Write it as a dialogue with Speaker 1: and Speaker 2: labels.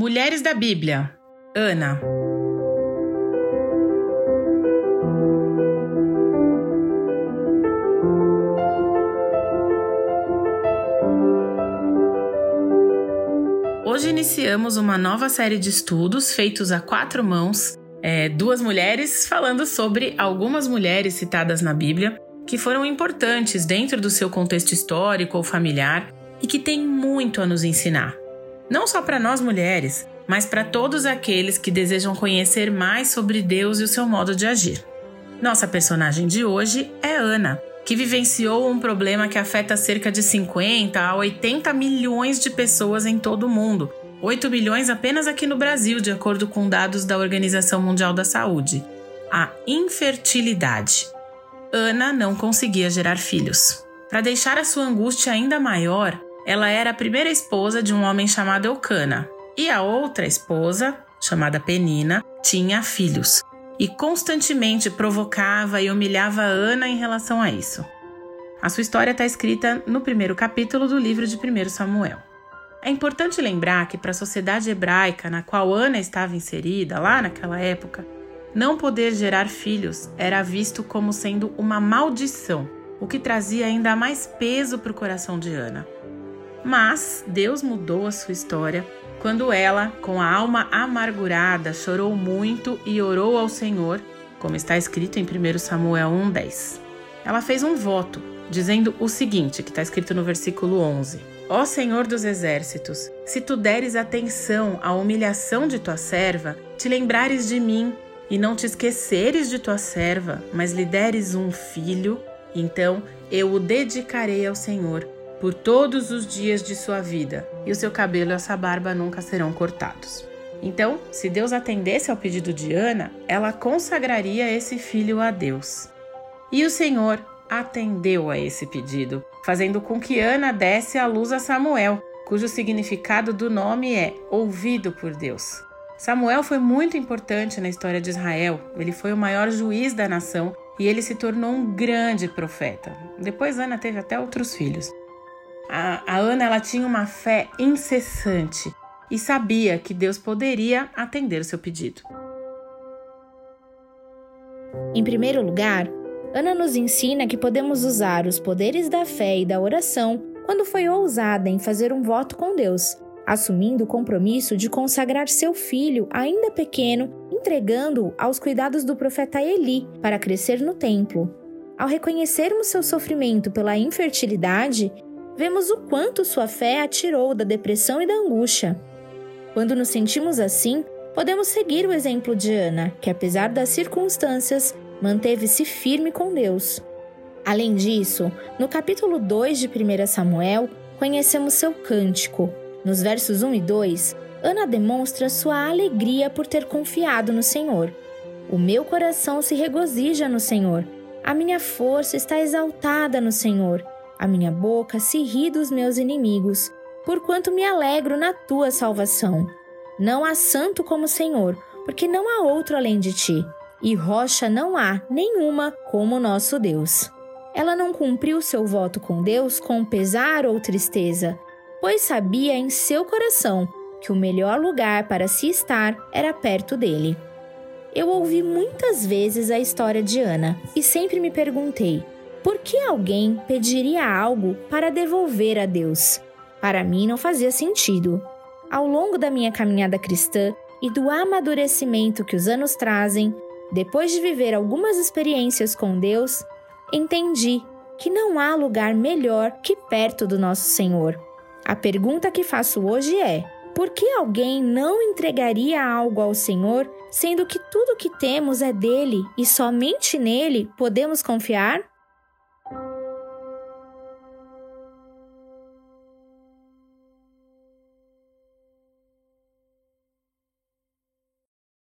Speaker 1: Mulheres da Bíblia. Ana. Hoje iniciamos uma nova série de estudos feitos a quatro mãos, é, duas mulheres falando sobre algumas mulheres citadas na Bíblia que foram importantes dentro do seu contexto histórico ou familiar e que têm muito a nos ensinar. Não só para nós mulheres, mas para todos aqueles que desejam conhecer mais sobre Deus e o seu modo de agir. Nossa personagem de hoje é Ana, que vivenciou um problema que afeta cerca de 50 a 80 milhões de pessoas em todo o mundo, 8 milhões apenas aqui no Brasil, de acordo com dados da Organização Mundial da Saúde. A infertilidade. Ana não conseguia gerar filhos. Para deixar a sua angústia ainda maior, ela era a primeira esposa de um homem chamado Eucana, e a outra esposa, chamada Penina, tinha filhos, e constantemente provocava e humilhava Ana em relação a isso. A sua história está escrita no primeiro capítulo do livro de 1 Samuel. É importante lembrar que, para a sociedade hebraica na qual Ana estava inserida, lá naquela época, não poder gerar filhos era visto como sendo uma maldição, o que trazia ainda mais peso para o coração de Ana. Mas Deus mudou a sua história quando ela, com a alma amargurada, chorou muito e orou ao Senhor, como está escrito em 1 Samuel 1,10. Ela fez um voto, dizendo o seguinte, que está escrito no versículo 11: Ó Senhor dos exércitos, se tu deres atenção à humilhação de tua serva, te lembrares de mim e não te esqueceres de tua serva, mas lhe deres um filho, então eu o dedicarei ao Senhor por todos os dias de sua vida, e o seu cabelo e a sua barba nunca serão cortados. Então, se Deus atendesse ao pedido de Ana, ela consagraria esse filho a Deus. E o Senhor atendeu a esse pedido, fazendo com que Ana desse a luz a Samuel, cujo significado do nome é ouvido por Deus. Samuel foi muito importante na história de Israel. Ele foi o maior juiz da nação e ele se tornou um grande profeta. Depois Ana teve até outros filhos. A, a Ana ela tinha uma fé incessante e sabia que Deus poderia atender o seu pedido.
Speaker 2: Em primeiro lugar, Ana nos ensina que podemos usar os poderes da fé e da oração quando foi ousada em fazer um voto com Deus, assumindo o compromisso de consagrar seu filho, ainda pequeno, entregando-o aos cuidados do profeta Eli para crescer no templo. Ao reconhecermos seu sofrimento pela infertilidade, vemos o quanto sua fé a tirou da depressão e da angústia. Quando nos sentimos assim, podemos seguir o exemplo de Ana, que apesar das circunstâncias, manteve-se firme com Deus. Além disso, no capítulo 2 de 1 Samuel, conhecemos seu cântico. Nos versos 1 e 2, Ana demonstra sua alegria por ter confiado no Senhor. O meu coração se regozija no Senhor. A minha força está exaltada no Senhor. A minha boca se ri dos meus inimigos, porquanto me alegro na tua salvação. Não há santo como o Senhor, porque não há outro além de ti, e rocha não há nenhuma como nosso Deus. Ela não cumpriu seu voto com Deus com pesar ou tristeza, pois sabia em seu coração que o melhor lugar para se estar era perto dele. Eu ouvi muitas vezes a história de Ana e sempre me perguntei: por que alguém pediria algo para devolver a Deus? Para mim não fazia sentido. Ao longo da minha caminhada cristã e do amadurecimento que os anos trazem, depois de viver algumas experiências com Deus, entendi que não há lugar melhor que perto do nosso Senhor. A pergunta que faço hoje é: por que alguém não entregaria algo ao Senhor, sendo que tudo que temos é dele e somente nele podemos confiar?